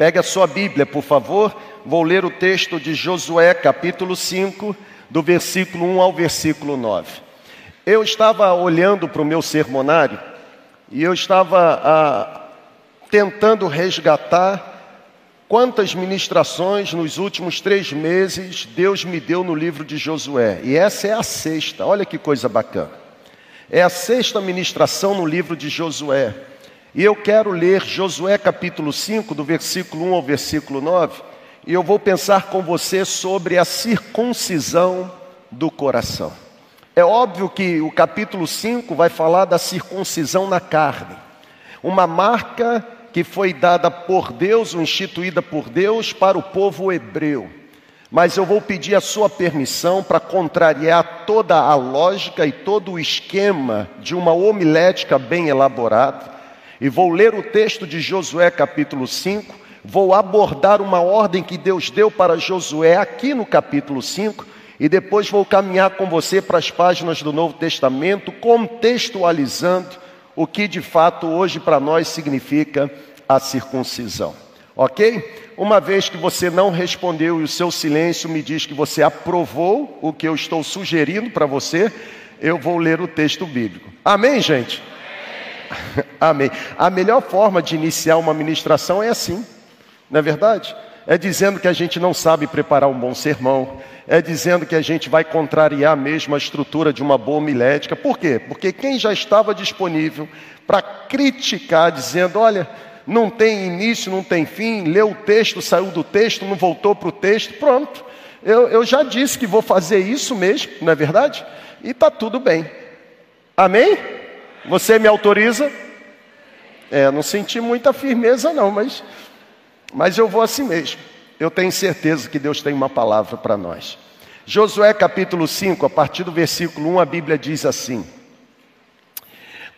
Pegue a sua Bíblia, por favor. Vou ler o texto de Josué, capítulo 5, do versículo 1 ao versículo 9. Eu estava olhando para o meu sermonário e eu estava ah, tentando resgatar quantas ministrações nos últimos três meses Deus me deu no livro de Josué. E essa é a sexta, olha que coisa bacana. É a sexta ministração no livro de Josué. E eu quero ler Josué capítulo 5, do versículo 1 ao versículo 9, e eu vou pensar com você sobre a circuncisão do coração. É óbvio que o capítulo 5 vai falar da circuncisão na carne, uma marca que foi dada por Deus, ou instituída por Deus para o povo hebreu. Mas eu vou pedir a sua permissão para contrariar toda a lógica e todo o esquema de uma homilética bem elaborada e vou ler o texto de Josué capítulo 5, vou abordar uma ordem que Deus deu para Josué aqui no capítulo 5, e depois vou caminhar com você para as páginas do Novo Testamento, contextualizando o que de fato hoje para nós significa a circuncisão. Ok? Uma vez que você não respondeu e o seu silêncio me diz que você aprovou o que eu estou sugerindo para você, eu vou ler o texto bíblico. Amém, gente? Amém. A melhor forma de iniciar uma ministração é assim, não é verdade? É dizendo que a gente não sabe preparar um bom sermão, é dizendo que a gente vai contrariar mesmo a estrutura de uma boa homilética. Por quê? Porque quem já estava disponível para criticar, dizendo: olha, não tem início, não tem fim, leu o texto, saiu do texto, não voltou para o texto, pronto. Eu, eu já disse que vou fazer isso mesmo, não é verdade? E está tudo bem. Amém? Você me autoriza? É, não senti muita firmeza não, mas, mas eu vou assim mesmo. Eu tenho certeza que Deus tem uma palavra para nós. Josué capítulo 5, a partir do versículo 1, a Bíblia diz assim: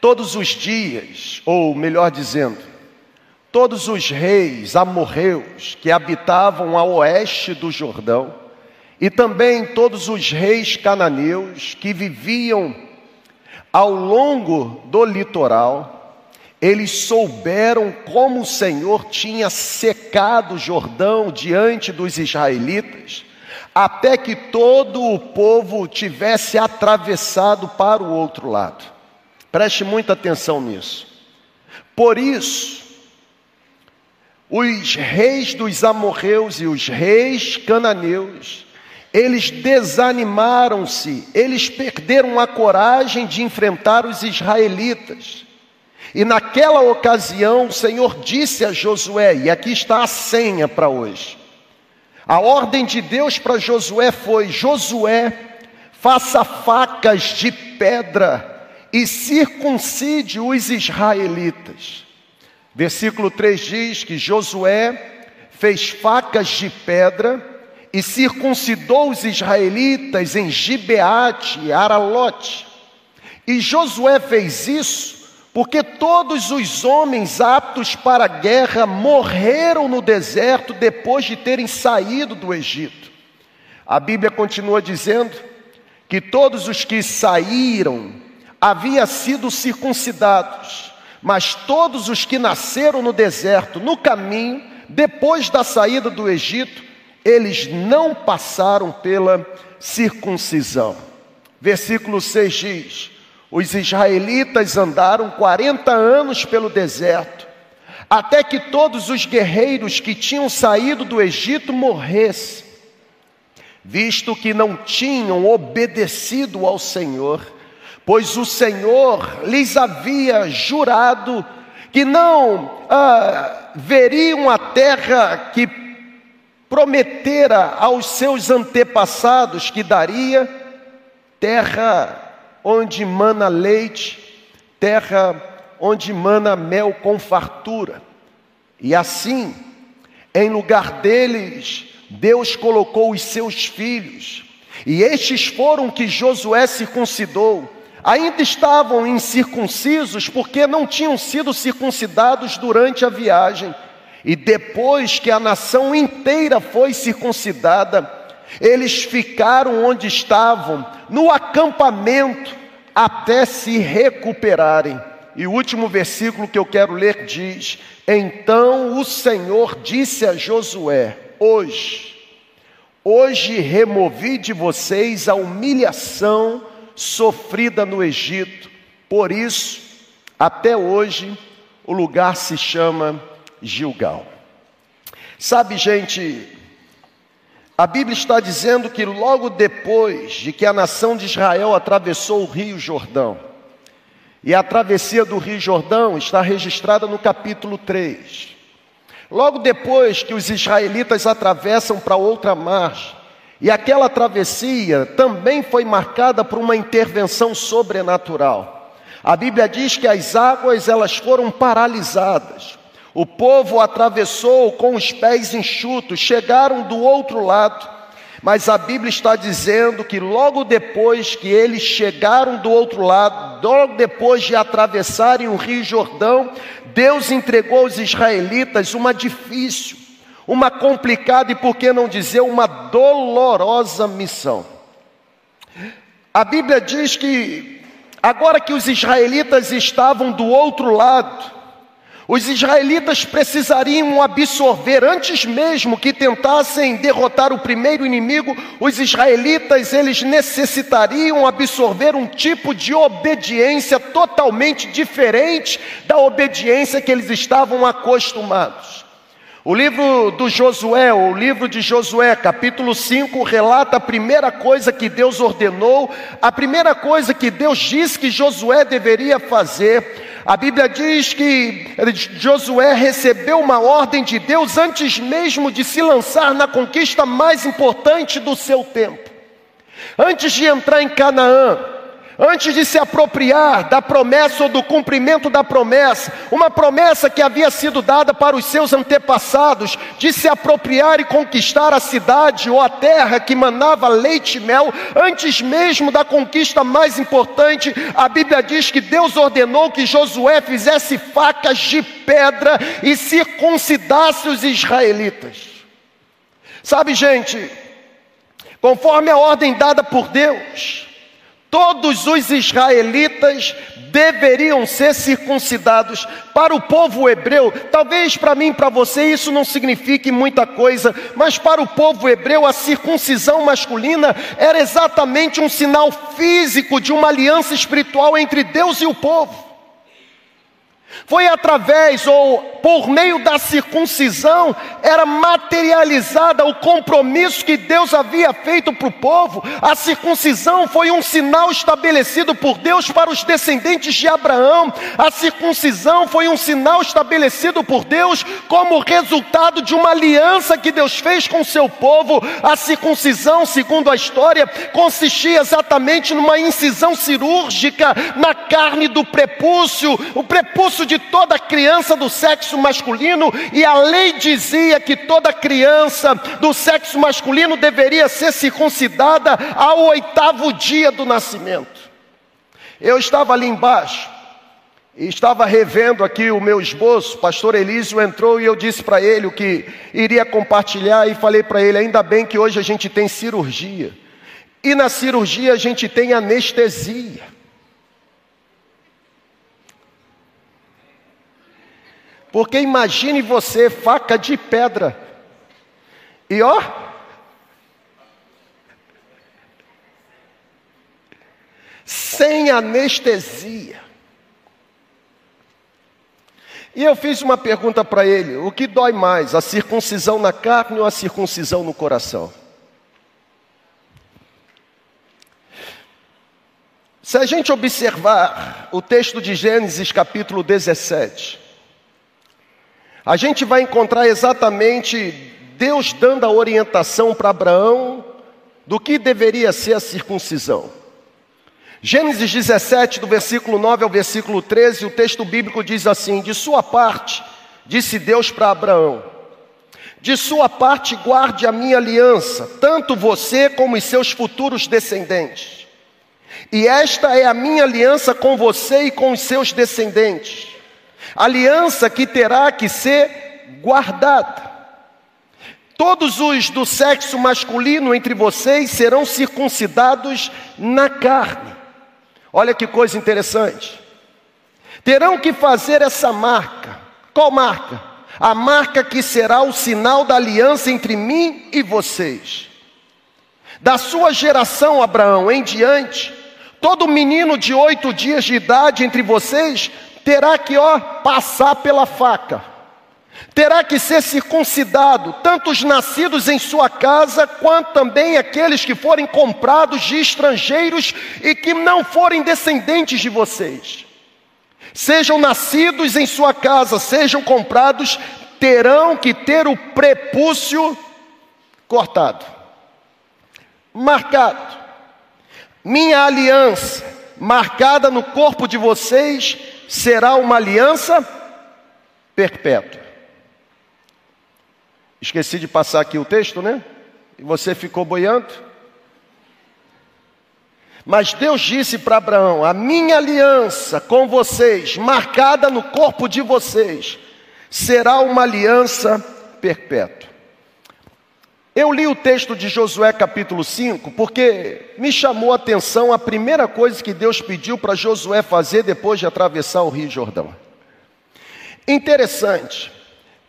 Todos os dias, ou melhor dizendo, todos os reis amorreus que habitavam a oeste do Jordão, e também todos os reis cananeus que viviam ao longo do litoral, eles souberam como o Senhor tinha secado o Jordão diante dos israelitas, até que todo o povo tivesse atravessado para o outro lado. Preste muita atenção nisso. Por isso, os reis dos amorreus e os reis cananeus eles desanimaram-se, eles perderam a coragem de enfrentar os israelitas. E naquela ocasião, o Senhor disse a Josué, e aqui está a senha para hoje. A ordem de Deus para Josué foi: Josué, faça facas de pedra e circuncide os israelitas. Versículo 3 diz que Josué fez facas de pedra e circuncidou os israelitas em Gibeate e Aralote. E Josué fez isso porque todos os homens aptos para a guerra morreram no deserto depois de terem saído do Egito. A Bíblia continua dizendo que todos os que saíram haviam sido circuncidados, mas todos os que nasceram no deserto, no caminho, depois da saída do Egito, eles não passaram pela circuncisão. Versículo 6 diz: Os israelitas andaram 40 anos pelo deserto, até que todos os guerreiros que tinham saído do Egito morressem, visto que não tinham obedecido ao Senhor, pois o Senhor lhes havia jurado que não ah, veriam a terra que prometera aos seus antepassados que daria terra onde mana leite, terra onde mana mel com fartura. E assim, em lugar deles, Deus colocou os seus filhos, e estes foram que Josué circuncidou. Ainda estavam incircuncisos porque não tinham sido circuncidados durante a viagem e depois que a nação inteira foi circuncidada, eles ficaram onde estavam, no acampamento, até se recuperarem. e o último versículo que eu quero ler diz: Então o Senhor disse a Josué: Hoje, hoje removi de vocês a humilhação sofrida no Egito, por isso, até hoje, o lugar se chama Gilgal. Sabe, gente, a Bíblia está dizendo que logo depois de que a nação de Israel atravessou o Rio Jordão, e a travessia do Rio Jordão está registrada no capítulo 3. Logo depois que os israelitas atravessam para outra margem, e aquela travessia também foi marcada por uma intervenção sobrenatural. A Bíblia diz que as águas elas foram paralisadas. O povo atravessou com os pés enxutos, chegaram do outro lado, mas a Bíblia está dizendo que logo depois que eles chegaram do outro lado, logo depois de atravessarem o Rio Jordão, Deus entregou aos israelitas uma difícil, uma complicada e por que não dizer uma dolorosa missão. A Bíblia diz que agora que os israelitas estavam do outro lado, os israelitas precisariam absorver antes mesmo que tentassem derrotar o primeiro inimigo, os israelitas eles necessitariam absorver um tipo de obediência totalmente diferente da obediência que eles estavam acostumados. O livro do Josué, o livro de Josué, capítulo 5, relata a primeira coisa que Deus ordenou, a primeira coisa que Deus disse que Josué deveria fazer. A Bíblia diz que Josué recebeu uma ordem de Deus antes mesmo de se lançar na conquista mais importante do seu tempo. Antes de entrar em Canaã, antes de se apropriar da promessa ou do cumprimento da promessa, uma promessa que havia sido dada para os seus antepassados, de se apropriar e conquistar a cidade ou a terra que manava leite e mel, antes mesmo da conquista mais importante, a Bíblia diz que Deus ordenou que Josué fizesse facas de pedra e circuncidasse os israelitas. Sabe, gente, conforme a ordem dada por Deus, Todos os israelitas deveriam ser circuncidados. Para o povo hebreu, talvez para mim, para você, isso não signifique muita coisa, mas para o povo hebreu, a circuncisão masculina era exatamente um sinal físico de uma aliança espiritual entre Deus e o povo. Foi através ou por meio da circuncisão era materializada o compromisso que Deus havia feito para o povo. A circuncisão foi um sinal estabelecido por Deus para os descendentes de Abraão. A circuncisão foi um sinal estabelecido por Deus como resultado de uma aliança que Deus fez com o seu povo. A circuncisão, segundo a história, consistia exatamente numa incisão cirúrgica na carne do prepúcio. O prepúcio de toda criança do sexo masculino, e a lei dizia que toda criança do sexo masculino deveria ser circuncidada ao oitavo dia do nascimento. Eu estava ali embaixo, e estava revendo aqui o meu esboço, o pastor Elísio entrou e eu disse para ele o que iria compartilhar e falei para ele, ainda bem que hoje a gente tem cirurgia. E na cirurgia a gente tem anestesia. Porque imagine você, faca de pedra. E ó, sem anestesia. E eu fiz uma pergunta para ele: o que dói mais, a circuncisão na carne ou a circuncisão no coração? Se a gente observar o texto de Gênesis capítulo 17, a gente vai encontrar exatamente Deus dando a orientação para Abraão do que deveria ser a circuncisão. Gênesis 17, do versículo 9 ao versículo 13, o texto bíblico diz assim: De sua parte, disse Deus para Abraão, de sua parte guarde a minha aliança, tanto você como os seus futuros descendentes. E esta é a minha aliança com você e com os seus descendentes aliança que terá que ser guardada. Todos os do sexo masculino entre vocês serão circuncidados na carne. Olha que coisa interessante. Terão que fazer essa marca. Qual marca? A marca que será o sinal da aliança entre mim e vocês. Da sua geração, Abraão, em diante, todo menino de oito dias de idade entre vocês terá que, ó, passar pela faca. Terá que ser circuncidado, tanto os nascidos em sua casa, quanto também aqueles que forem comprados de estrangeiros e que não forem descendentes de vocês. Sejam nascidos em sua casa, sejam comprados, terão que ter o prepúcio cortado, marcado. Minha aliança, marcada no corpo de vocês, será uma aliança perpétua. Esqueci de passar aqui o texto, né? E você ficou boiando. Mas Deus disse para Abraão: A minha aliança com vocês, marcada no corpo de vocês, será uma aliança perpétua. Eu li o texto de Josué capítulo 5 porque me chamou a atenção a primeira coisa que Deus pediu para Josué fazer depois de atravessar o Rio Jordão. Interessante.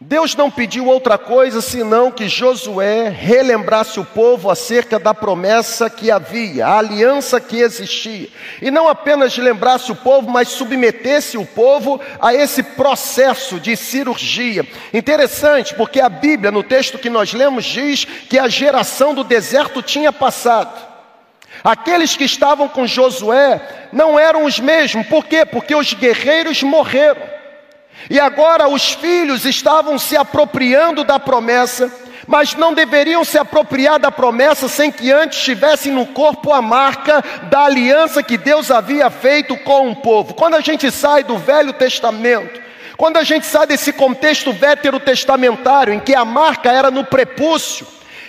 Deus não pediu outra coisa senão que Josué relembrasse o povo acerca da promessa que havia, a aliança que existia. E não apenas lembrasse o povo, mas submetesse o povo a esse processo de cirurgia. Interessante, porque a Bíblia, no texto que nós lemos, diz que a geração do deserto tinha passado. Aqueles que estavam com Josué não eram os mesmos, por quê? Porque os guerreiros morreram. E agora os filhos estavam se apropriando da promessa, mas não deveriam se apropriar da promessa sem que antes tivessem no corpo a marca da aliança que Deus havia feito com o povo. Quando a gente sai do Velho Testamento, quando a gente sai desse contexto veterotestamentário, em que a marca era no prepúcio,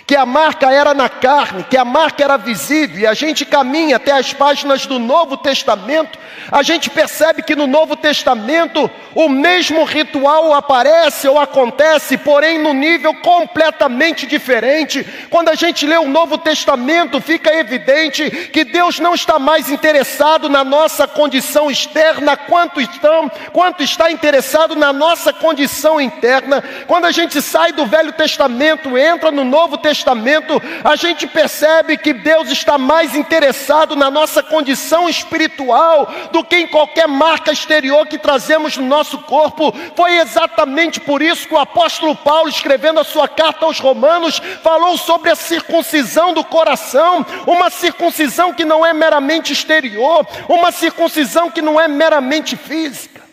que a marca era na carne, que a marca era visível, e a gente caminha até as páginas do Novo Testamento, a gente percebe que no Novo Testamento o mesmo ritual aparece ou acontece, porém no nível completamente diferente. Quando a gente lê o Novo Testamento, fica evidente que Deus não está mais interessado na nossa condição externa quanto, estão, quanto está interessado na nossa condição interna. Quando a gente sai do Velho Testamento, entra no Novo Testamento, Testamento, a gente percebe que Deus está mais interessado na nossa condição espiritual do que em qualquer marca exterior que trazemos no nosso corpo. Foi exatamente por isso que o apóstolo Paulo, escrevendo a sua carta aos Romanos, falou sobre a circuncisão do coração, uma circuncisão que não é meramente exterior, uma circuncisão que não é meramente física.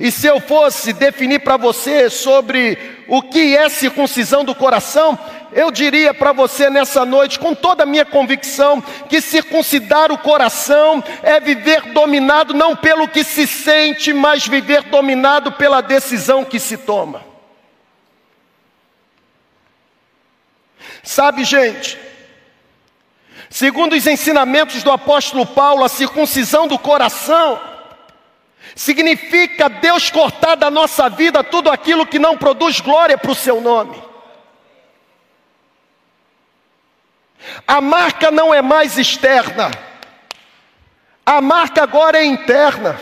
E se eu fosse definir para você sobre o que é circuncisão do coração, eu diria para você nessa noite, com toda a minha convicção, que circuncidar o coração é viver dominado não pelo que se sente, mas viver dominado pela decisão que se toma. Sabe, gente, segundo os ensinamentos do apóstolo Paulo, a circuncisão do coração Significa Deus cortar da nossa vida tudo aquilo que não produz glória para o seu nome. A marca não é mais externa, a marca agora é interna.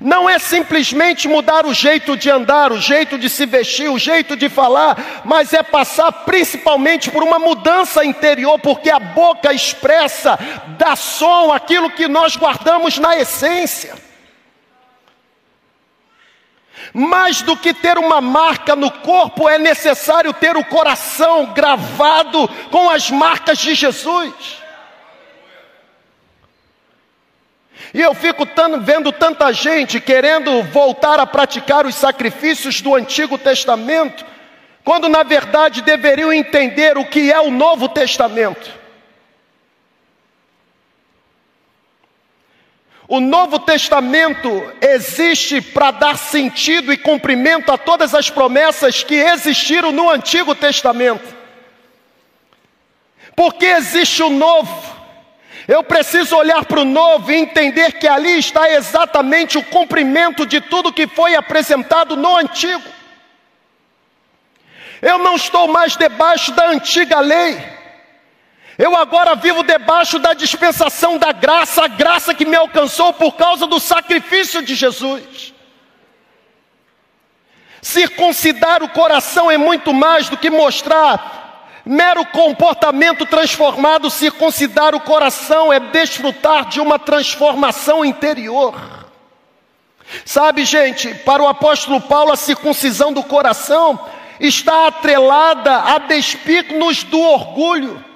Não é simplesmente mudar o jeito de andar, o jeito de se vestir, o jeito de falar, mas é passar principalmente por uma mudança interior, porque a boca expressa, dá som aquilo que nós guardamos na essência. Mais do que ter uma marca no corpo, é necessário ter o coração gravado com as marcas de Jesus. E eu fico vendo tanta gente querendo voltar a praticar os sacrifícios do Antigo Testamento, quando na verdade deveriam entender o que é o Novo Testamento. O Novo Testamento existe para dar sentido e cumprimento a todas as promessas que existiram no Antigo Testamento. Porque existe o novo. Eu preciso olhar para o novo e entender que ali está exatamente o cumprimento de tudo que foi apresentado no antigo. Eu não estou mais debaixo da antiga lei. Eu agora vivo debaixo da dispensação da graça, a graça que me alcançou por causa do sacrifício de Jesus. Circuncidar o coração é muito mais do que mostrar mero comportamento transformado. Circuncidar o coração é desfrutar de uma transformação interior. Sabe, gente, para o apóstolo Paulo, a circuncisão do coração está atrelada a despir-nos do orgulho.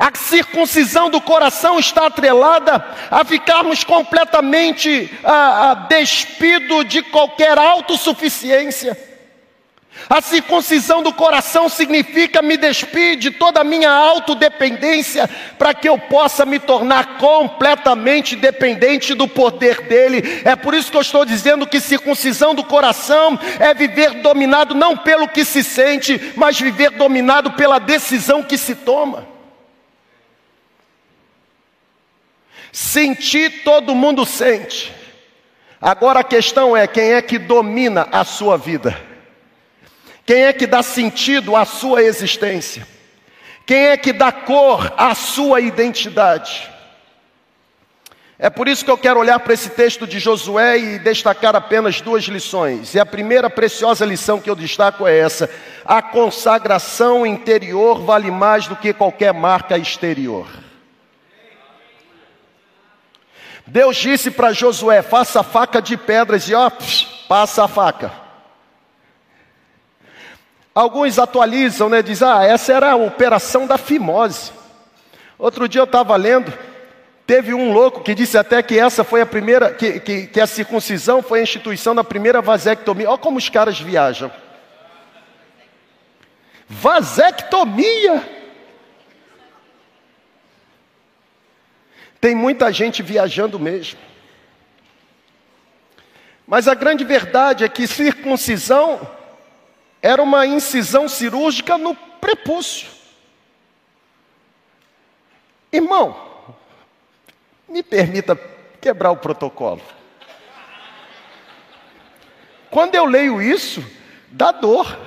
A circuncisão do coração está atrelada a ficarmos completamente a, a despido de qualquer autossuficiência. A circuncisão do coração significa me despir de toda a minha autodependência, para que eu possa me tornar completamente dependente do poder dele. É por isso que eu estou dizendo que circuncisão do coração é viver dominado não pelo que se sente, mas viver dominado pela decisão que se toma. Sentir todo mundo sente. Agora a questão é quem é que domina a sua vida? Quem é que dá sentido à sua existência? Quem é que dá cor à sua identidade? É por isso que eu quero olhar para esse texto de Josué e destacar apenas duas lições. E a primeira preciosa lição que eu destaco é essa: a consagração interior vale mais do que qualquer marca exterior. Deus disse para Josué: faça faca de pedras e ó, passa a faca. Alguns atualizam, né? Diz, ah, essa era a operação da fimose. Outro dia eu estava lendo, teve um louco que disse até que essa foi a primeira, que, que, que a circuncisão foi a instituição da primeira vasectomia. Olha como os caras viajam. Vasectomia. Tem muita gente viajando mesmo. Mas a grande verdade é que circuncisão era uma incisão cirúrgica no prepúcio. Irmão, me permita quebrar o protocolo. Quando eu leio isso, dá dor.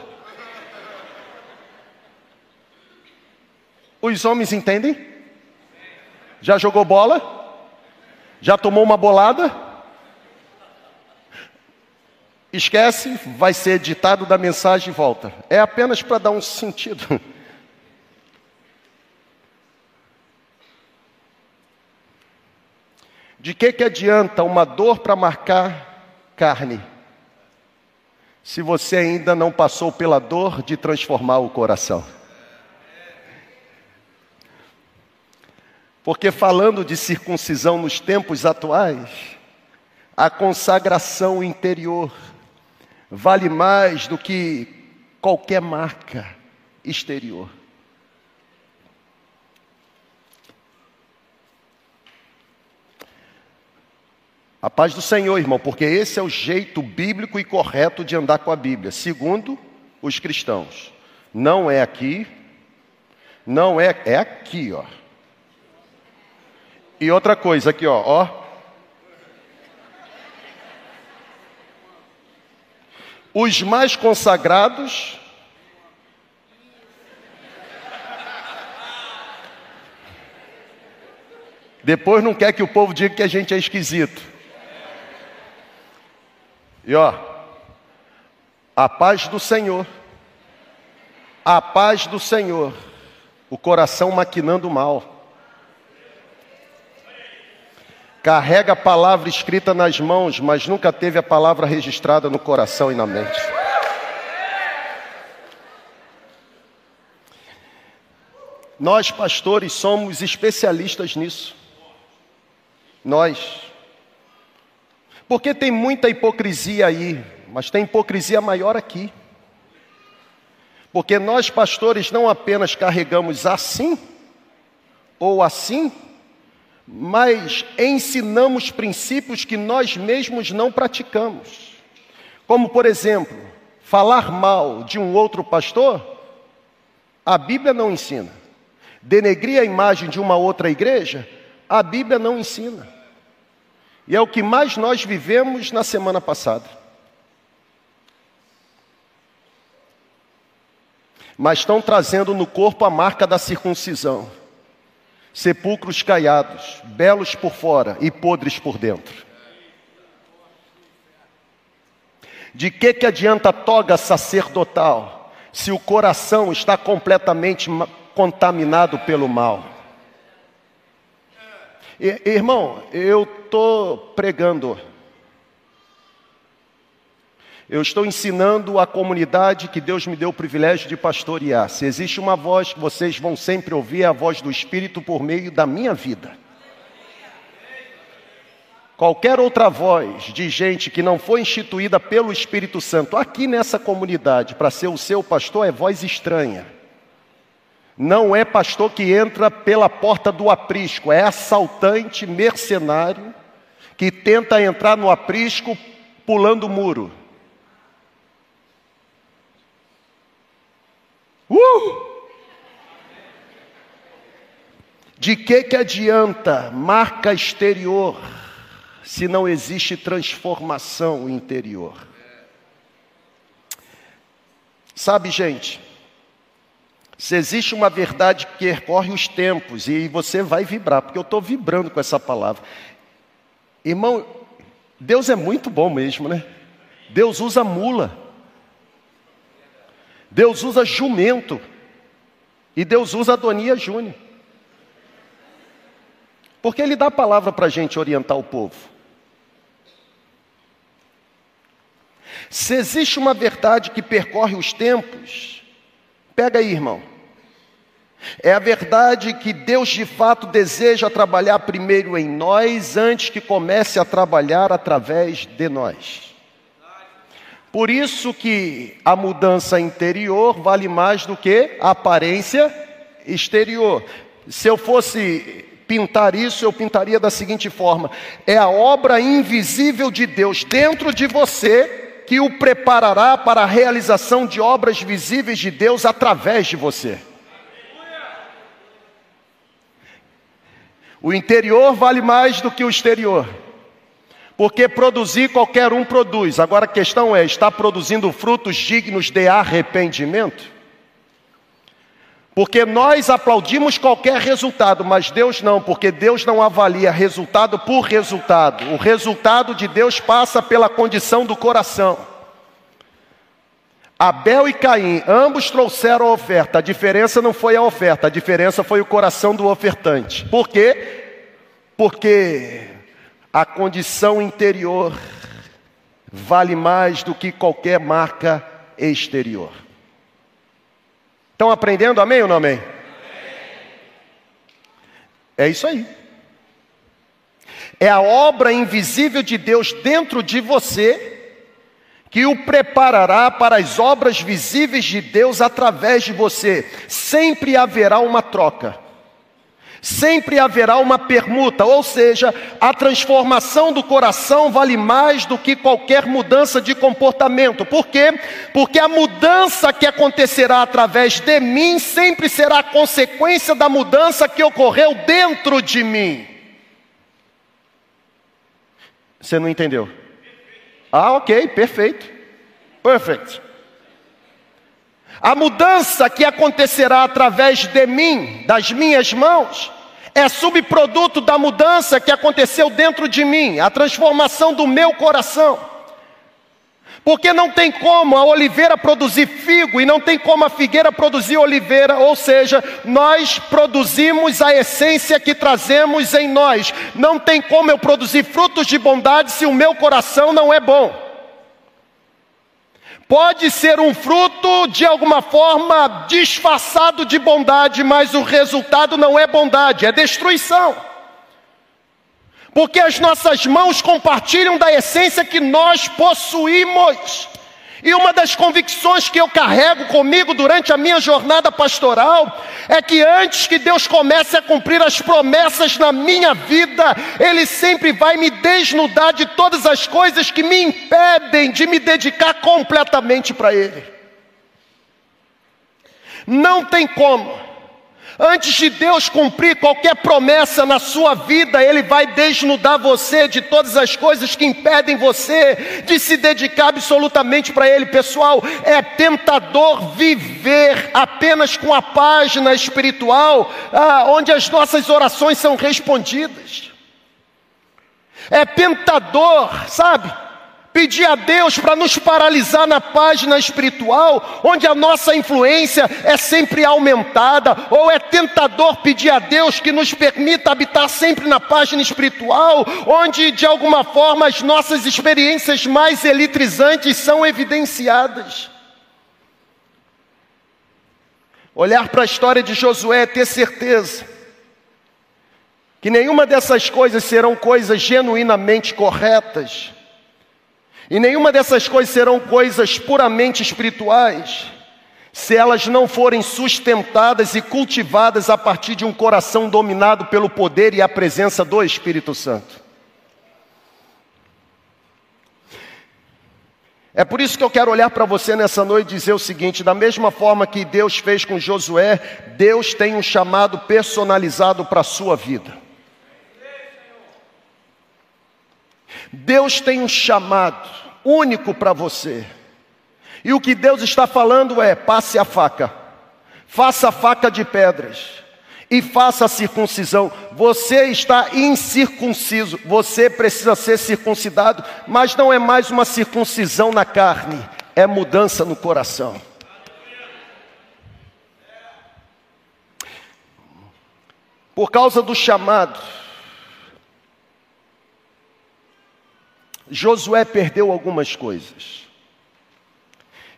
Os homens entendem? Já jogou bola? Já tomou uma bolada? Esquece, vai ser editado da mensagem e volta. É apenas para dar um sentido. De que, que adianta uma dor para marcar carne, se você ainda não passou pela dor de transformar o coração? Porque falando de circuncisão nos tempos atuais, a consagração interior vale mais do que qualquer marca exterior. A paz do Senhor, irmão, porque esse é o jeito bíblico e correto de andar com a Bíblia, segundo os cristãos. Não é aqui, não é, é aqui, ó. E outra coisa aqui, ó, ó. Os mais consagrados Depois não quer que o povo diga que a gente é esquisito. E ó, a paz do Senhor, a paz do Senhor, o coração maquinando mal. Carrega a palavra escrita nas mãos, mas nunca teve a palavra registrada no coração e na mente. Nós, pastores, somos especialistas nisso. Nós. Porque tem muita hipocrisia aí, mas tem hipocrisia maior aqui. Porque nós, pastores, não apenas carregamos assim ou assim, mas ensinamos princípios que nós mesmos não praticamos. Como, por exemplo, falar mal de um outro pastor, a Bíblia não ensina. Denegrir a imagem de uma outra igreja, a Bíblia não ensina. E é o que mais nós vivemos na semana passada. mas estão trazendo no corpo a marca da circuncisão. Sepulcros caiados, belos por fora e podres por dentro. De que, que adianta a toga sacerdotal se o coração está completamente contaminado pelo mal? Irmão, eu estou pregando eu estou ensinando a comunidade que Deus me deu o privilégio de pastorear. Se existe uma voz que vocês vão sempre ouvir, é a voz do Espírito por meio da minha vida. Qualquer outra voz de gente que não foi instituída pelo Espírito Santo aqui nessa comunidade para ser o seu pastor é voz estranha. Não é pastor que entra pela porta do aprisco, é assaltante mercenário que tenta entrar no aprisco pulando muro. De que que adianta marca exterior se não existe transformação interior? Sabe, gente, se existe uma verdade que percorre os tempos, e você vai vibrar, porque eu estou vibrando com essa palavra. Irmão, Deus é muito bom mesmo, né? Deus usa mula. Deus usa jumento. E Deus usa Adonia Júnior. Porque Ele dá a palavra para a gente orientar o povo. Se existe uma verdade que percorre os tempos, pega aí, irmão. É a verdade que Deus de fato deseja trabalhar primeiro em nós, antes que comece a trabalhar através de nós. Por isso que a mudança interior vale mais do que a aparência exterior. Se eu fosse pintar isso, eu pintaria da seguinte forma: é a obra invisível de Deus dentro de você que o preparará para a realização de obras visíveis de Deus através de você. O interior vale mais do que o exterior. Porque produzir qualquer um produz. Agora a questão é: está produzindo frutos dignos de arrependimento? Porque nós aplaudimos qualquer resultado, mas Deus não, porque Deus não avalia resultado por resultado. O resultado de Deus passa pela condição do coração. Abel e Caim, ambos trouxeram a oferta. A diferença não foi a oferta, a diferença foi o coração do ofertante. Por quê? Porque a condição interior vale mais do que qualquer marca exterior. Estão aprendendo, amém ou não amém? É isso aí. É a obra invisível de Deus dentro de você que o preparará para as obras visíveis de Deus através de você. Sempre haverá uma troca sempre haverá uma permuta, ou seja, a transformação do coração vale mais do que qualquer mudança de comportamento. Por quê? Porque a mudança que acontecerá através de mim sempre será consequência da mudança que ocorreu dentro de mim. Você não entendeu? Ah, ok, perfeito. Perfect. A mudança que acontecerá através de mim, das minhas mãos, é subproduto da mudança que aconteceu dentro de mim, a transformação do meu coração. Porque não tem como a oliveira produzir figo e não tem como a figueira produzir oliveira, ou seja, nós produzimos a essência que trazemos em nós. Não tem como eu produzir frutos de bondade se o meu coração não é bom. Pode ser um fruto de alguma forma disfarçado de bondade, mas o resultado não é bondade, é destruição. Porque as nossas mãos compartilham da essência que nós possuímos. E uma das convicções que eu carrego comigo durante a minha jornada pastoral é que antes que Deus comece a cumprir as promessas na minha vida, Ele sempre vai me desnudar de todas as coisas que me impedem de me dedicar completamente para Ele. Não tem como Antes de Deus cumprir qualquer promessa na sua vida, Ele vai desnudar você de todas as coisas que impedem você de se dedicar absolutamente para Ele. Pessoal, é tentador viver apenas com a página espiritual, ah, onde as nossas orações são respondidas. É tentador, sabe? Pedir a Deus para nos paralisar na página espiritual, onde a nossa influência é sempre aumentada, ou é tentador pedir a Deus que nos permita habitar sempre na página espiritual, onde de alguma forma as nossas experiências mais eletrizantes são evidenciadas. Olhar para a história de Josué é ter certeza que nenhuma dessas coisas serão coisas genuinamente corretas e nenhuma dessas coisas serão coisas puramente espirituais, se elas não forem sustentadas e cultivadas a partir de um coração dominado pelo poder e a presença do Espírito Santo. É por isso que eu quero olhar para você nessa noite e dizer o seguinte: da mesma forma que Deus fez com Josué, Deus tem um chamado personalizado para a sua vida. Deus tem um chamado único para você. E o que Deus está falando é: passe a faca, faça a faca de pedras e faça a circuncisão. Você está incircunciso, você precisa ser circuncidado, mas não é mais uma circuncisão na carne, é mudança no coração. Por causa do chamado, Josué perdeu algumas coisas.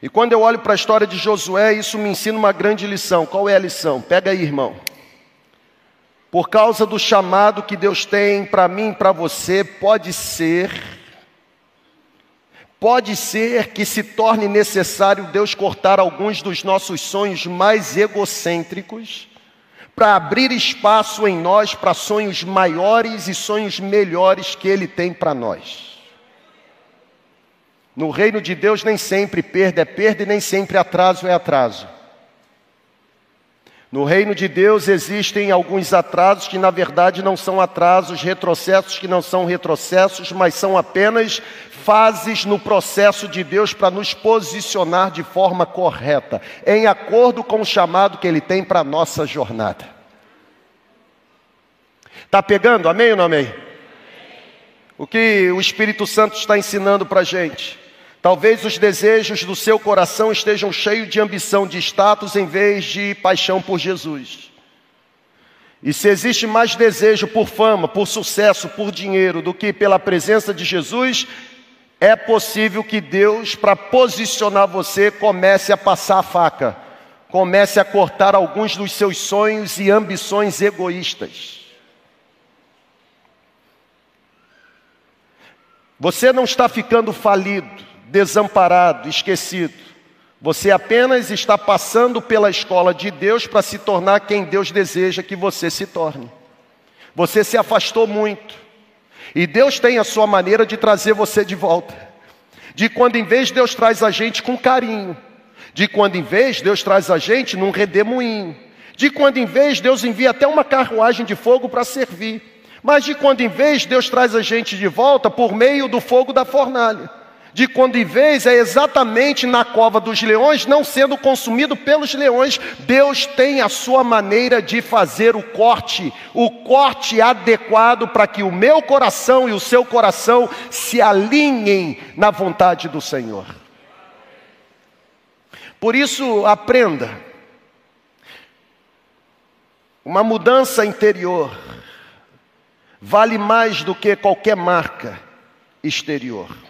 E quando eu olho para a história de Josué, isso me ensina uma grande lição. Qual é a lição? Pega aí, irmão. Por causa do chamado que Deus tem para mim e para você, pode ser, pode ser que se torne necessário Deus cortar alguns dos nossos sonhos mais egocêntricos, para abrir espaço em nós para sonhos maiores e sonhos melhores que Ele tem para nós. No reino de Deus, nem sempre perda é perda e nem sempre atraso é atraso. No reino de Deus existem alguns atrasos que, na verdade, não são atrasos, retrocessos que não são retrocessos, mas são apenas fases no processo de Deus para nos posicionar de forma correta, em acordo com o chamado que Ele tem para a nossa jornada. Está pegando? Amém ou não amém? O que o Espírito Santo está ensinando para a gente? Talvez os desejos do seu coração estejam cheios de ambição de status em vez de paixão por Jesus. E se existe mais desejo por fama, por sucesso, por dinheiro do que pela presença de Jesus, é possível que Deus, para posicionar você, comece a passar a faca, comece a cortar alguns dos seus sonhos e ambições egoístas. Você não está ficando falido desamparado, esquecido. Você apenas está passando pela escola de Deus para se tornar quem Deus deseja que você se torne. Você se afastou muito. E Deus tem a sua maneira de trazer você de volta. De quando em vez Deus traz a gente com carinho. De quando em vez Deus traz a gente num redemoinho. De quando em vez Deus envia até uma carruagem de fogo para servir. Mas de quando em vez Deus traz a gente de volta por meio do fogo da fornalha de quando em vez é exatamente na cova dos leões, não sendo consumido pelos leões, Deus tem a sua maneira de fazer o corte, o corte adequado para que o meu coração e o seu coração se alinhem na vontade do Senhor. Por isso, aprenda. Uma mudança interior vale mais do que qualquer marca exterior.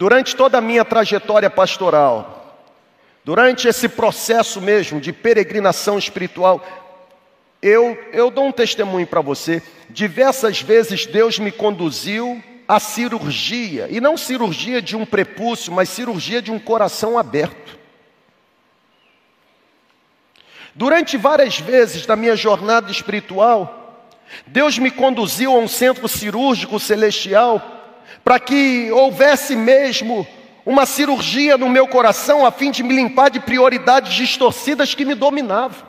Durante toda a minha trajetória pastoral, durante esse processo mesmo de peregrinação espiritual, eu, eu dou um testemunho para você. Diversas vezes Deus me conduziu à cirurgia, e não cirurgia de um prepúcio, mas cirurgia de um coração aberto. Durante várias vezes da minha jornada espiritual, Deus me conduziu a um centro cirúrgico celestial para que houvesse mesmo uma cirurgia no meu coração a fim de me limpar de prioridades distorcidas que me dominavam.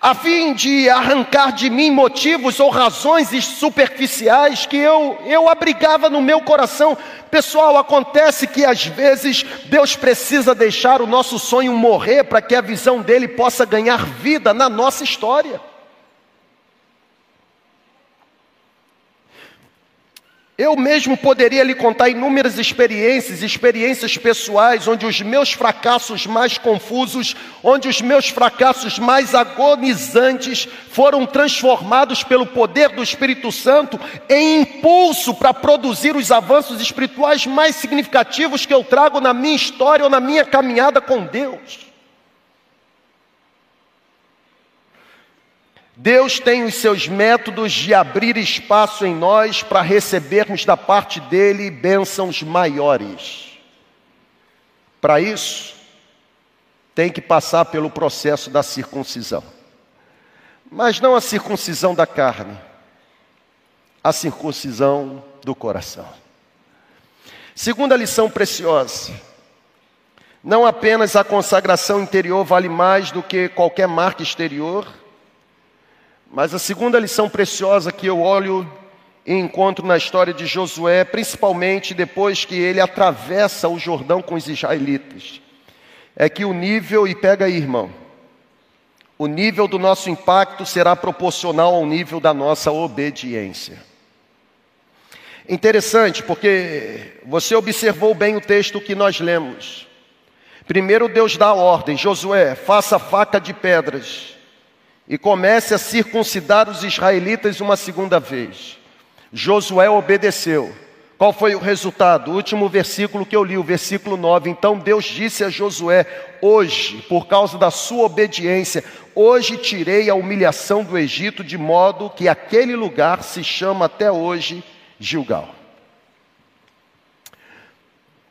a fim de arrancar de mim motivos ou razões superficiais que eu, eu abrigava no meu coração. Pessoal, acontece que às vezes Deus precisa deixar o nosso sonho morrer para que a visão dele possa ganhar vida na nossa história. Eu mesmo poderia lhe contar inúmeras experiências, experiências pessoais, onde os meus fracassos mais confusos, onde os meus fracassos mais agonizantes foram transformados pelo poder do Espírito Santo em impulso para produzir os avanços espirituais mais significativos que eu trago na minha história ou na minha caminhada com Deus. Deus tem os seus métodos de abrir espaço em nós para recebermos da parte dele bênçãos maiores. Para isso, tem que passar pelo processo da circuncisão. Mas não a circuncisão da carne, a circuncisão do coração. Segunda lição preciosa: não apenas a consagração interior vale mais do que qualquer marca exterior, mas a segunda lição preciosa que eu olho e encontro na história de Josué, principalmente depois que ele atravessa o Jordão com os israelitas, é que o nível, e pega aí, irmão, o nível do nosso impacto será proporcional ao nível da nossa obediência. Interessante, porque você observou bem o texto que nós lemos. Primeiro Deus dá a ordem: Josué, faça faca de pedras e comece a circuncidar os israelitas uma segunda vez. Josué obedeceu. Qual foi o resultado? O último versículo que eu li, o versículo 9. Então Deus disse a Josué: Hoje, por causa da sua obediência, hoje tirei a humilhação do Egito, de modo que aquele lugar se chama até hoje Gilgal.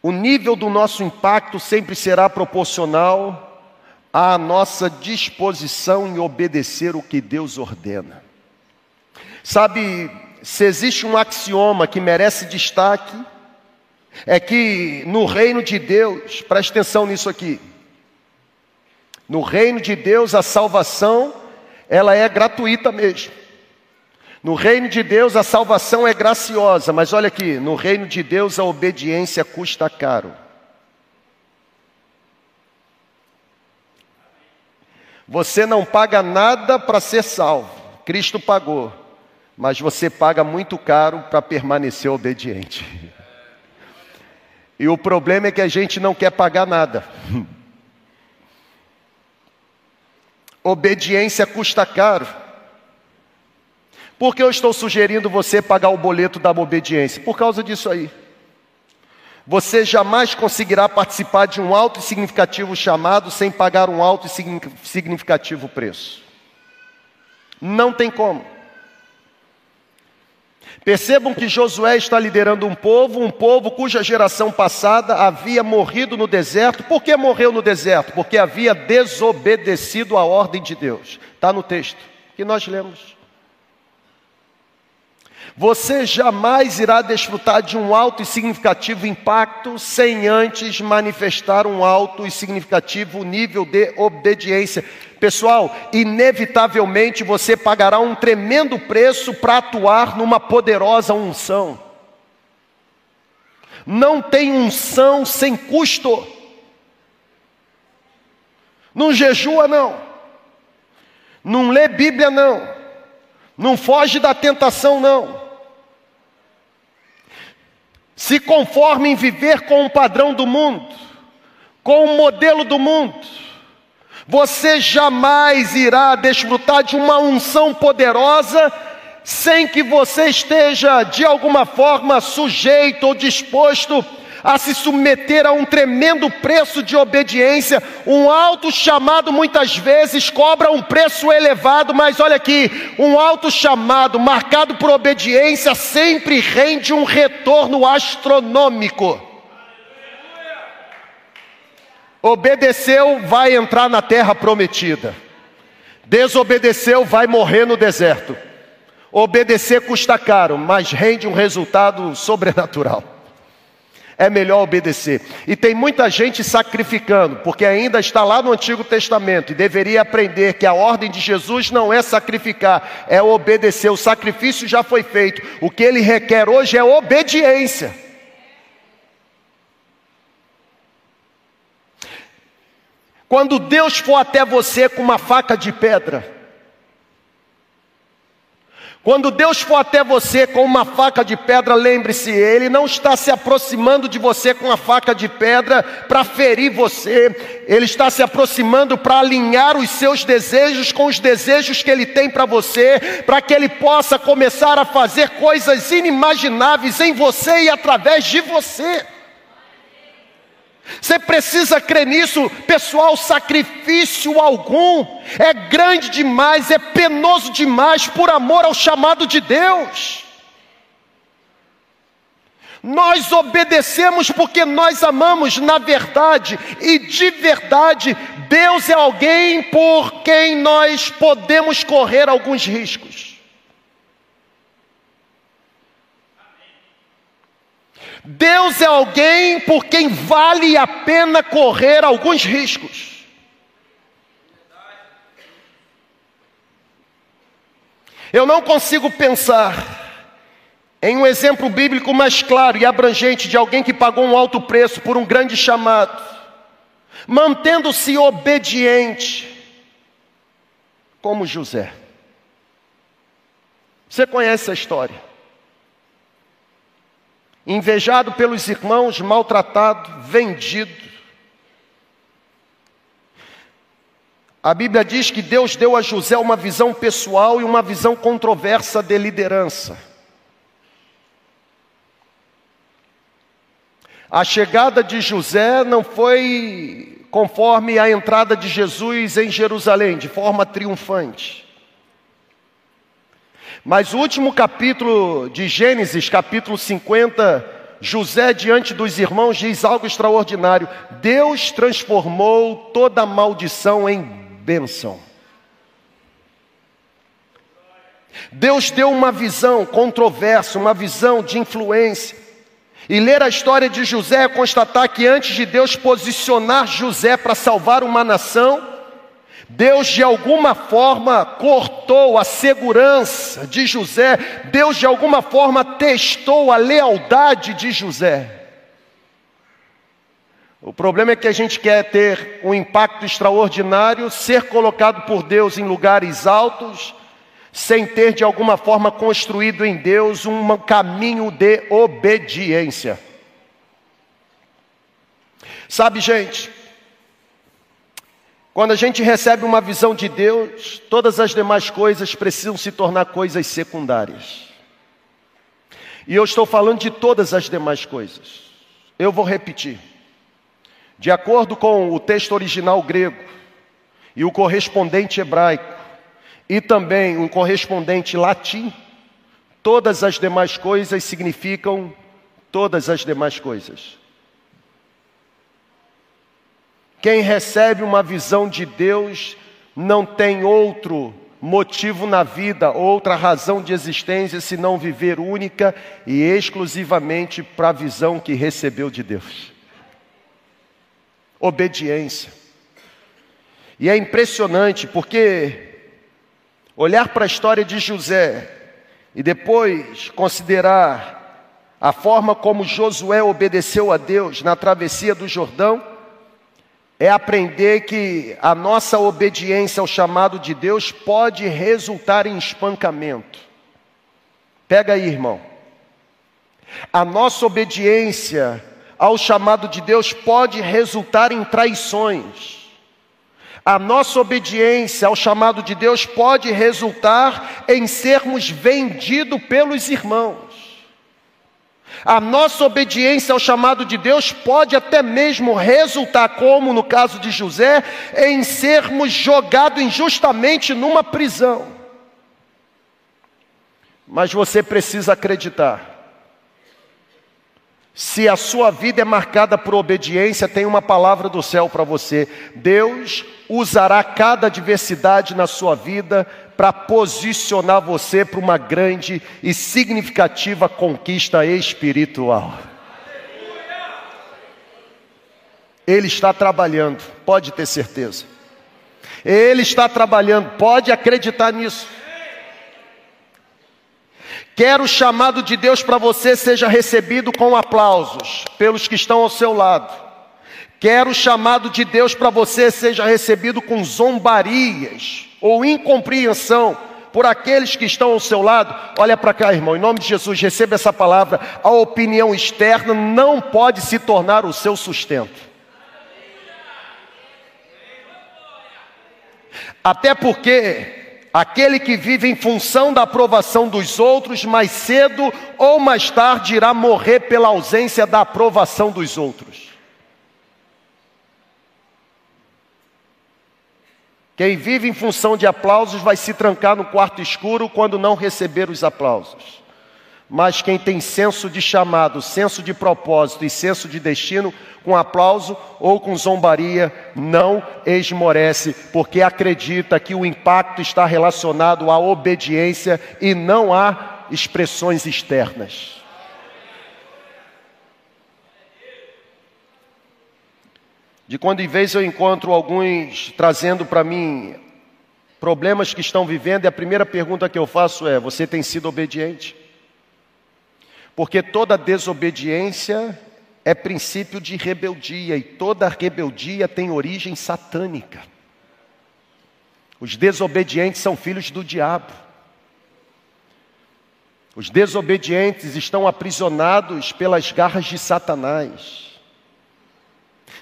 O nível do nosso impacto sempre será proporcional à nossa disposição em obedecer o que Deus ordena. Sabe, se existe um axioma que merece destaque, é que no reino de Deus, preste atenção nisso aqui. No reino de Deus a salvação, ela é gratuita mesmo. No reino de Deus a salvação é graciosa, mas olha aqui, no reino de Deus a obediência custa caro. Você não paga nada para ser salvo, Cristo pagou, mas você paga muito caro para permanecer obediente. E o problema é que a gente não quer pagar nada. Obediência custa caro. Por que eu estou sugerindo você pagar o boleto da obediência? Por causa disso aí. Você jamais conseguirá participar de um alto e significativo chamado sem pagar um alto e significativo preço. Não tem como. Percebam que Josué está liderando um povo, um povo cuja geração passada havia morrido no deserto. Por que morreu no deserto? Porque havia desobedecido a ordem de Deus. Está no texto que nós lemos. Você jamais irá desfrutar de um alto e significativo impacto sem antes manifestar um alto e significativo nível de obediência. Pessoal, inevitavelmente você pagará um tremendo preço para atuar numa poderosa unção. Não tem unção sem custo. Não jejua, não. Não lê Bíblia, não. Não foge da tentação, não. Se conforme em viver com o padrão do mundo, com o modelo do mundo, você jamais irá desfrutar de uma unção poderosa sem que você esteja de alguma forma sujeito ou disposto a se submeter a um tremendo preço de obediência. Um alto chamado muitas vezes cobra um preço elevado, mas olha aqui, um alto chamado marcado por obediência sempre rende um retorno astronômico. Obedeceu, vai entrar na terra prometida. Desobedeceu, vai morrer no deserto. Obedecer custa caro, mas rende um resultado sobrenatural. É melhor obedecer. E tem muita gente sacrificando, porque ainda está lá no Antigo Testamento e deveria aprender que a ordem de Jesus não é sacrificar, é obedecer. O sacrifício já foi feito. O que ele requer hoje é obediência. Quando Deus for até você com uma faca de pedra, quando Deus for até você com uma faca de pedra, lembre-se, Ele não está se aproximando de você com a faca de pedra para ferir você, Ele está se aproximando para alinhar os seus desejos com os desejos que Ele tem para você, para que Ele possa começar a fazer coisas inimagináveis em você e através de você. Você precisa crer nisso, pessoal. Sacrifício algum é grande demais, é penoso demais por amor ao chamado de Deus. Nós obedecemos porque nós amamos na verdade, e de verdade, Deus é alguém por quem nós podemos correr alguns riscos. Deus é alguém por quem vale a pena correr alguns riscos. Eu não consigo pensar em um exemplo bíblico mais claro e abrangente de alguém que pagou um alto preço por um grande chamado, mantendo-se obediente, como José. Você conhece a história? Invejado pelos irmãos, maltratado, vendido. A Bíblia diz que Deus deu a José uma visão pessoal e uma visão controversa de liderança. A chegada de José não foi conforme a entrada de Jesus em Jerusalém, de forma triunfante. Mas o último capítulo de Gênesis, capítulo 50, José diante dos irmãos diz algo extraordinário: Deus transformou toda maldição em bênção. Deus deu uma visão controversa, uma visão de influência. E ler a história de José é constatar que antes de Deus posicionar José para salvar uma nação, Deus de alguma forma cortou a segurança de José, Deus de alguma forma testou a lealdade de José. O problema é que a gente quer ter um impacto extraordinário, ser colocado por Deus em lugares altos, sem ter de alguma forma construído em Deus um caminho de obediência. Sabe, gente, quando a gente recebe uma visão de Deus, todas as demais coisas precisam se tornar coisas secundárias. E eu estou falando de todas as demais coisas. Eu vou repetir. De acordo com o texto original grego e o correspondente hebraico, e também o correspondente latim, todas as demais coisas significam todas as demais coisas. Quem recebe uma visão de Deus não tem outro motivo na vida, outra razão de existência, senão viver única e exclusivamente para a visão que recebeu de Deus. Obediência. E é impressionante porque olhar para a história de José e depois considerar a forma como Josué obedeceu a Deus na travessia do Jordão, é aprender que a nossa obediência ao chamado de Deus pode resultar em espancamento. Pega aí, irmão. A nossa obediência ao chamado de Deus pode resultar em traições. A nossa obediência ao chamado de Deus pode resultar em sermos vendidos pelos irmãos. A nossa obediência ao chamado de Deus pode até mesmo resultar, como no caso de José, em sermos jogados injustamente numa prisão. Mas você precisa acreditar. Se a sua vida é marcada por obediência, tem uma palavra do céu para você. Deus usará cada adversidade na sua vida para posicionar você para uma grande e significativa conquista espiritual. Ele está trabalhando, pode ter certeza. Ele está trabalhando, pode acreditar nisso. Quero o chamado de Deus para você seja recebido com aplausos pelos que estão ao seu lado. Quero o chamado de Deus para você seja recebido com zombarias ou incompreensão por aqueles que estão ao seu lado. Olha para cá, irmão, em nome de Jesus, receba essa palavra. A opinião externa não pode se tornar o seu sustento. Até porque aquele que vive em função da aprovação dos outros, mais cedo ou mais tarde irá morrer pela ausência da aprovação dos outros. Quem vive em função de aplausos vai se trancar no quarto escuro quando não receber os aplausos. Mas quem tem senso de chamado, senso de propósito e senso de destino, com aplauso ou com zombaria, não esmorece, porque acredita que o impacto está relacionado à obediência e não a expressões externas. De quando em vez eu encontro alguns trazendo para mim problemas que estão vivendo, e a primeira pergunta que eu faço é: Você tem sido obediente? Porque toda desobediência é princípio de rebeldia e toda rebeldia tem origem satânica. Os desobedientes são filhos do diabo. Os desobedientes estão aprisionados pelas garras de Satanás.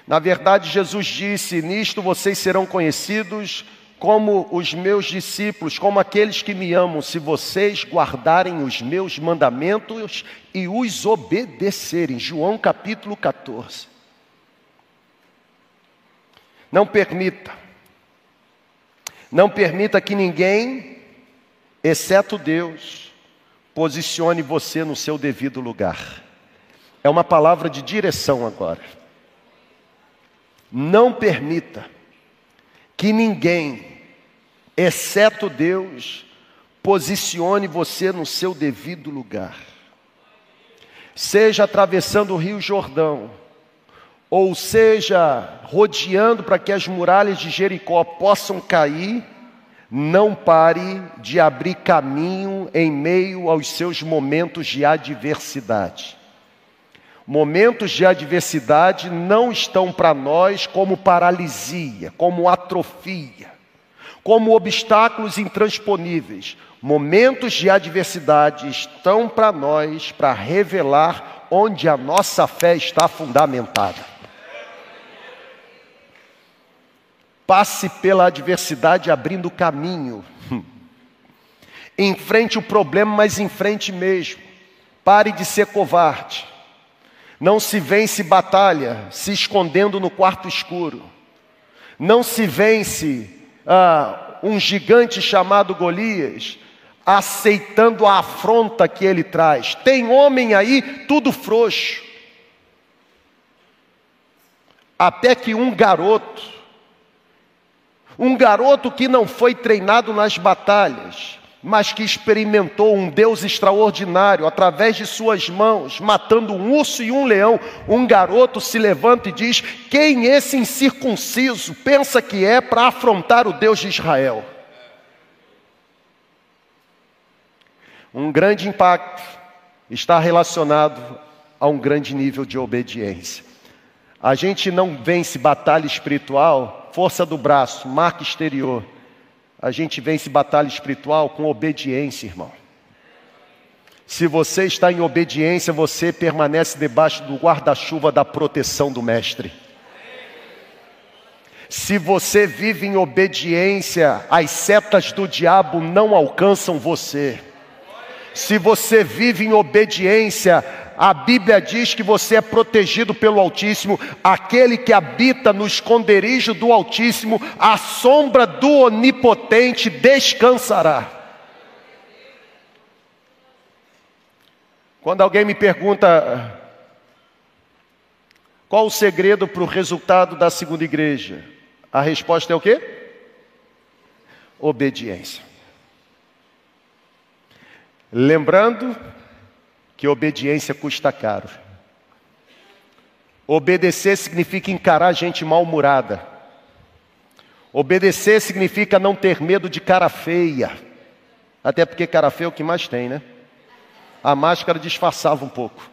Na verdade, Jesus disse: Nisto vocês serão conhecidos como os meus discípulos, como aqueles que me amam, se vocês guardarem os meus mandamentos e os obedecerem. João capítulo 14. Não permita, não permita que ninguém, exceto Deus, posicione você no seu devido lugar. É uma palavra de direção agora. Não permita que ninguém, exceto Deus, posicione você no seu devido lugar. Seja atravessando o Rio Jordão, ou seja, rodeando para que as muralhas de Jericó possam cair, não pare de abrir caminho em meio aos seus momentos de adversidade. Momentos de adversidade não estão para nós como paralisia, como atrofia como obstáculos intransponíveis. Momentos de adversidade estão para nós para revelar onde a nossa fé está fundamentada. Passe pela adversidade abrindo caminho. Enfrente o problema, mas enfrente mesmo. Pare de ser covarde. Não se vence batalha se escondendo no quarto escuro. Não se vence ah, um gigante chamado Golias, aceitando a afronta que ele traz. Tem homem aí, tudo frouxo. Até que um garoto, um garoto que não foi treinado nas batalhas, mas que experimentou um Deus extraordinário através de suas mãos, matando um urso e um leão, um garoto se levanta e diz: Quem esse incircunciso pensa que é para afrontar o Deus de Israel? Um grande impacto está relacionado a um grande nível de obediência. A gente não vence batalha espiritual, força do braço, marca exterior a gente vence batalha espiritual com obediência, irmão. Se você está em obediência, você permanece debaixo do guarda-chuva da proteção do Mestre. Se você vive em obediência, as setas do diabo não alcançam você. Se você vive em obediência, a Bíblia diz que você é protegido pelo Altíssimo, aquele que habita no esconderijo do Altíssimo, a sombra do Onipotente descansará. Quando alguém me pergunta qual o segredo para o resultado da segunda igreja, a resposta é o quê? Obediência. Lembrando que obediência custa caro. Obedecer significa encarar gente mal-humorada. Obedecer significa não ter medo de cara feia. Até porque cara feia é o que mais tem, né? A máscara disfarçava um pouco.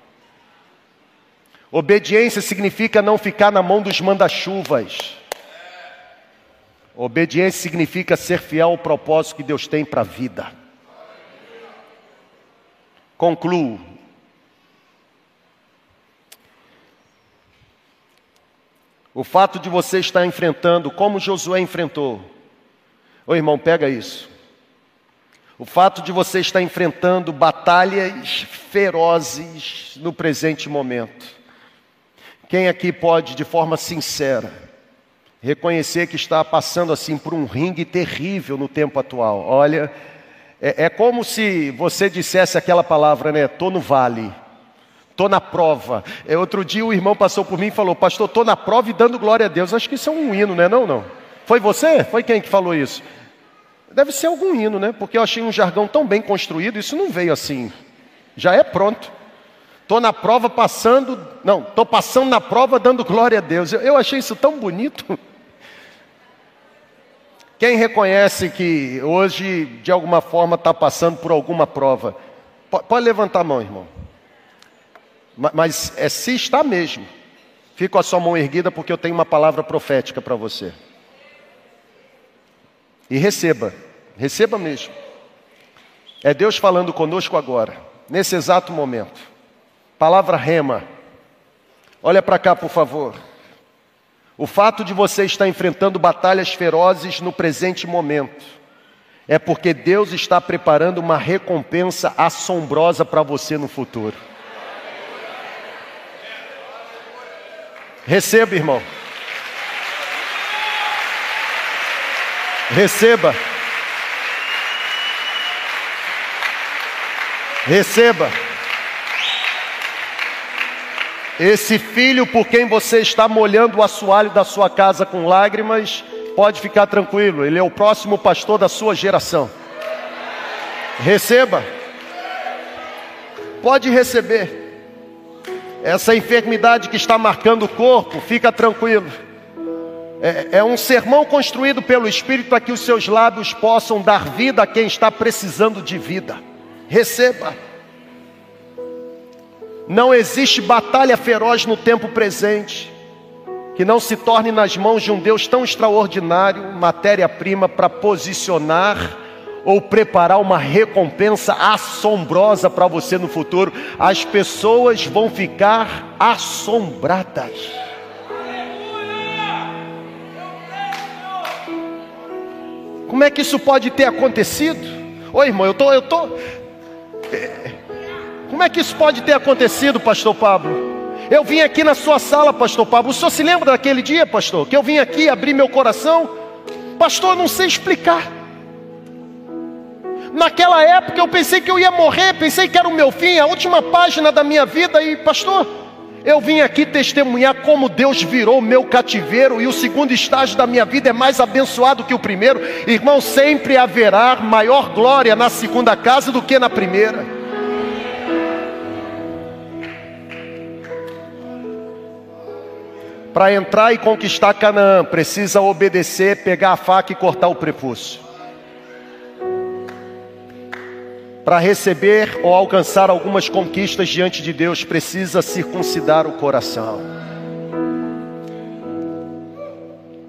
Obediência significa não ficar na mão dos manda-chuvas. Obediência significa ser fiel ao propósito que Deus tem para a vida. Concluo. O fato de você estar enfrentando, como Josué enfrentou. Ô irmão, pega isso. O fato de você estar enfrentando batalhas ferozes no presente momento. Quem aqui pode, de forma sincera, reconhecer que está passando assim por um ringue terrível no tempo atual? Olha, é, é como se você dissesse aquela palavra, né? Estou no vale. Estou na prova. É, outro dia o irmão passou por mim e falou, pastor, estou na prova e dando glória a Deus. Acho que isso é um hino, né? Não, não. Foi você? Foi quem que falou isso? Deve ser algum hino, né? Porque eu achei um jargão tão bem construído, isso não veio assim. Já é pronto. Estou na prova passando, não, estou passando na prova dando glória a Deus. Eu, eu achei isso tão bonito. Quem reconhece que hoje, de alguma forma, está passando por alguma prova? Pode levantar a mão, irmão. Mas é se está mesmo. Fica com a sua mão erguida porque eu tenho uma palavra profética para você. E receba, receba mesmo. É Deus falando conosco agora, nesse exato momento. Palavra rema. Olha para cá, por favor. O fato de você estar enfrentando batalhas ferozes no presente momento é porque Deus está preparando uma recompensa assombrosa para você no futuro. Receba, irmão. Receba. Receba. Esse filho por quem você está molhando o assoalho da sua casa com lágrimas, pode ficar tranquilo, ele é o próximo pastor da sua geração. Receba. Pode receber. Essa enfermidade que está marcando o corpo, fica tranquilo. É, é um sermão construído pelo Espírito para que os seus lábios possam dar vida a quem está precisando de vida. Receba. Não existe batalha feroz no tempo presente que não se torne nas mãos de um Deus tão extraordinário, matéria-prima para posicionar ou preparar uma recompensa assombrosa para você no futuro, as pessoas vão ficar assombradas. Como é que isso pode ter acontecido? Oi, irmão, eu tô, eu tô. É, como é que isso pode ter acontecido, Pastor Pablo? Eu vim aqui na sua sala, Pastor Pablo. O senhor se lembra daquele dia, Pastor? Que eu vim aqui abrir meu coração? Pastor, eu não sei explicar. Naquela época eu pensei que eu ia morrer, pensei que era o meu fim, a última página da minha vida. E, pastor, eu vim aqui testemunhar como Deus virou meu cativeiro e o segundo estágio da minha vida é mais abençoado que o primeiro. Irmão, sempre haverá maior glória na segunda casa do que na primeira. Para entrar e conquistar Canaã, precisa obedecer, pegar a faca e cortar o prepúcio. Para receber ou alcançar algumas conquistas diante de Deus, precisa circuncidar o coração.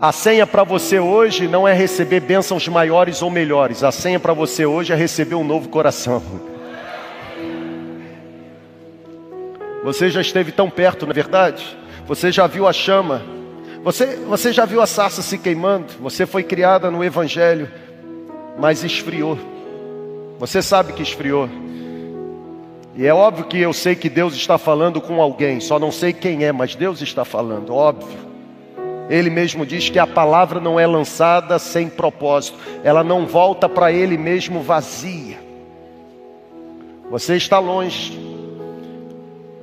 A senha para você hoje não é receber bênçãos maiores ou melhores. A senha para você hoje é receber um novo coração. Você já esteve tão perto, não é verdade? Você já viu a chama. Você, você já viu a sarça se queimando. Você foi criada no Evangelho, mas esfriou. Você sabe que esfriou. E é óbvio que eu sei que Deus está falando com alguém, só não sei quem é, mas Deus está falando, óbvio. Ele mesmo diz que a palavra não é lançada sem propósito, ela não volta para ele mesmo vazia. Você está longe.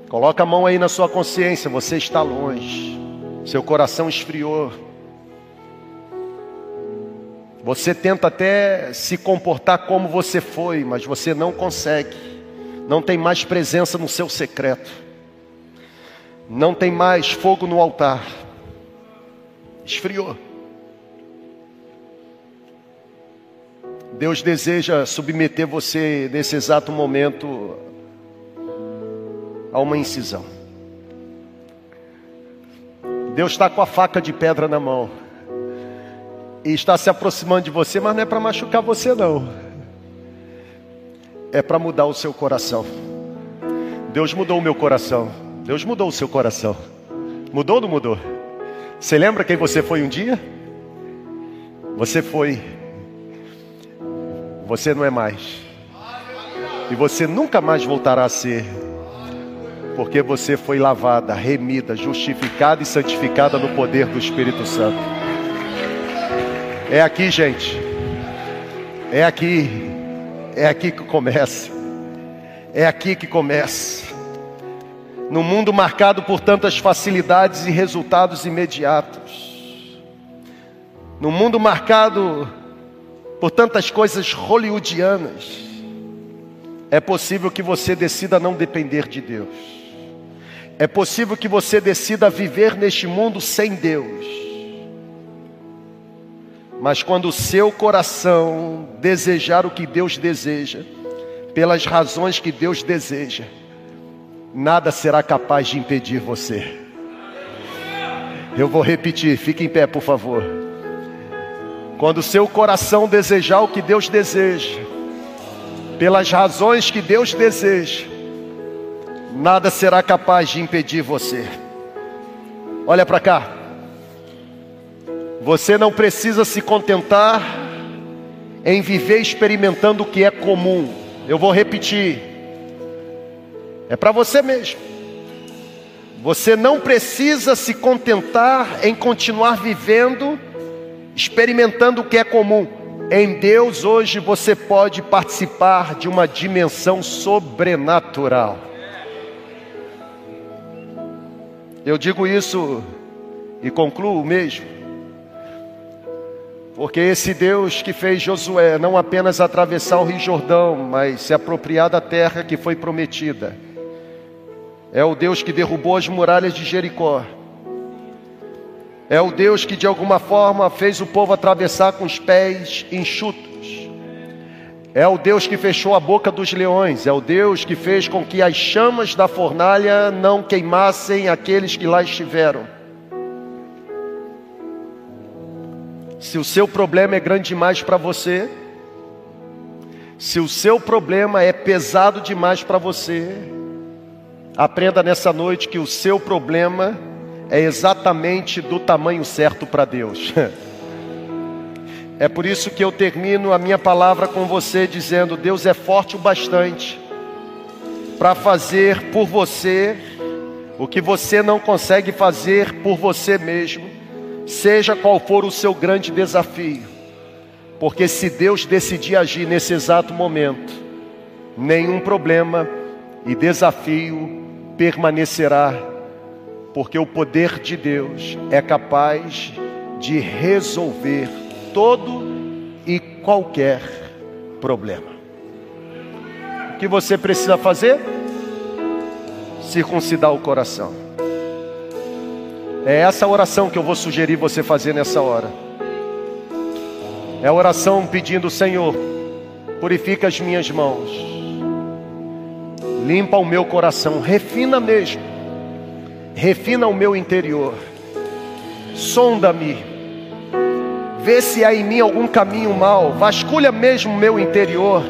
Coloca a mão aí na sua consciência, você está longe. Seu coração esfriou. Você tenta até se comportar como você foi, mas você não consegue. Não tem mais presença no seu secreto. Não tem mais fogo no altar. Esfriou. Deus deseja submeter você nesse exato momento a uma incisão. Deus está com a faca de pedra na mão e está se aproximando de você, mas não é para machucar você, não, é para mudar o seu coração. Deus mudou o meu coração, Deus mudou o seu coração, mudou ou não mudou? Você lembra quem você foi um dia? Você foi você não é mais. E você nunca mais voltará a ser. Porque você foi lavada, remida, justificada e santificada no poder do Espírito Santo. É aqui, gente. É aqui. É aqui que começa. É aqui que começa. No mundo marcado por tantas facilidades e resultados imediatos. No mundo marcado por tantas coisas hollywoodianas, é possível que você decida não depender de Deus. É possível que você decida viver neste mundo sem Deus. Mas quando o seu coração desejar o que Deus deseja, pelas razões que Deus deseja, nada será capaz de impedir você. Eu vou repetir, fique em pé, por favor. Quando o seu coração desejar o que Deus deseja, pelas razões que Deus deseja, nada será capaz de impedir você. Olha para cá. Você não precisa se contentar em viver experimentando o que é comum. Eu vou repetir. É para você mesmo. Você não precisa se contentar em continuar vivendo experimentando o que é comum. Em Deus hoje você pode participar de uma dimensão sobrenatural. Eu digo isso e concluo mesmo, porque esse Deus que fez Josué não apenas atravessar o Rio Jordão, mas se apropriar da terra que foi prometida, é o Deus que derrubou as muralhas de Jericó. É o Deus que de alguma forma fez o povo atravessar com os pés enxutos. É o Deus que fechou a boca dos leões. É o Deus que fez com que as chamas da fornalha não queimassem aqueles que lá estiveram. Se o seu problema é grande demais para você, se o seu problema é pesado demais para você, aprenda nessa noite que o seu problema é exatamente do tamanho certo para Deus. É por isso que eu termino a minha palavra com você dizendo: Deus é forte o bastante para fazer por você o que você não consegue fazer por você mesmo, seja qual for o seu grande desafio. Porque se Deus decidir agir nesse exato momento, nenhum problema e desafio permanecerá porque o poder de Deus é capaz de resolver todo e qualquer problema. O que você precisa fazer? Circuncidar o coração. É essa oração que eu vou sugerir você fazer nessa hora. É a oração pedindo, Senhor, purifica as minhas mãos, limpa o meu coração, refina mesmo refina o meu interior, sonda-me, vê se há em mim algum caminho mal, vasculha mesmo o meu interior,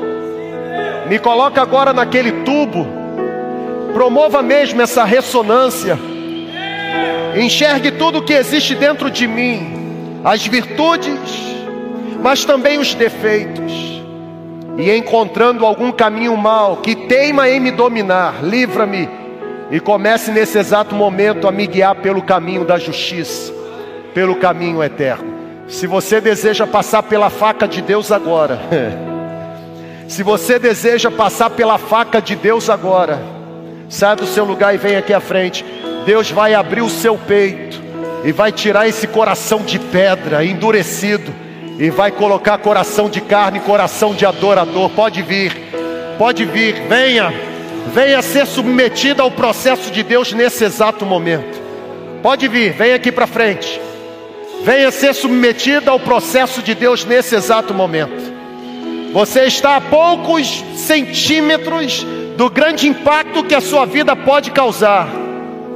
me coloca agora naquele tubo, promova mesmo essa ressonância, enxergue tudo o que existe dentro de mim, as virtudes, mas também os defeitos, e encontrando algum caminho mal que teima em me dominar, livra-me e comece nesse exato momento a me guiar pelo caminho da justiça, pelo caminho eterno. Se você deseja passar pela faca de Deus agora, se você deseja passar pela faca de Deus agora, sai do seu lugar e vem aqui à frente. Deus vai abrir o seu peito e vai tirar esse coração de pedra endurecido e vai colocar coração de carne, coração de adorador. Pode vir, pode vir, venha. venha ser submetida ao processo de Deus nesse exato momento. Pode vir, vem aqui para frente. Venha ser submetida ao processo de Deus nesse exato momento. Você está a poucos centímetros do grande impacto que a sua vida pode causar,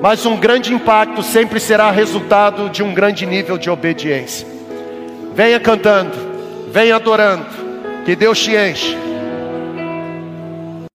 mas um grande impacto sempre será resultado de um grande nível de obediência. Venha cantando, venha adorando, que Deus te enche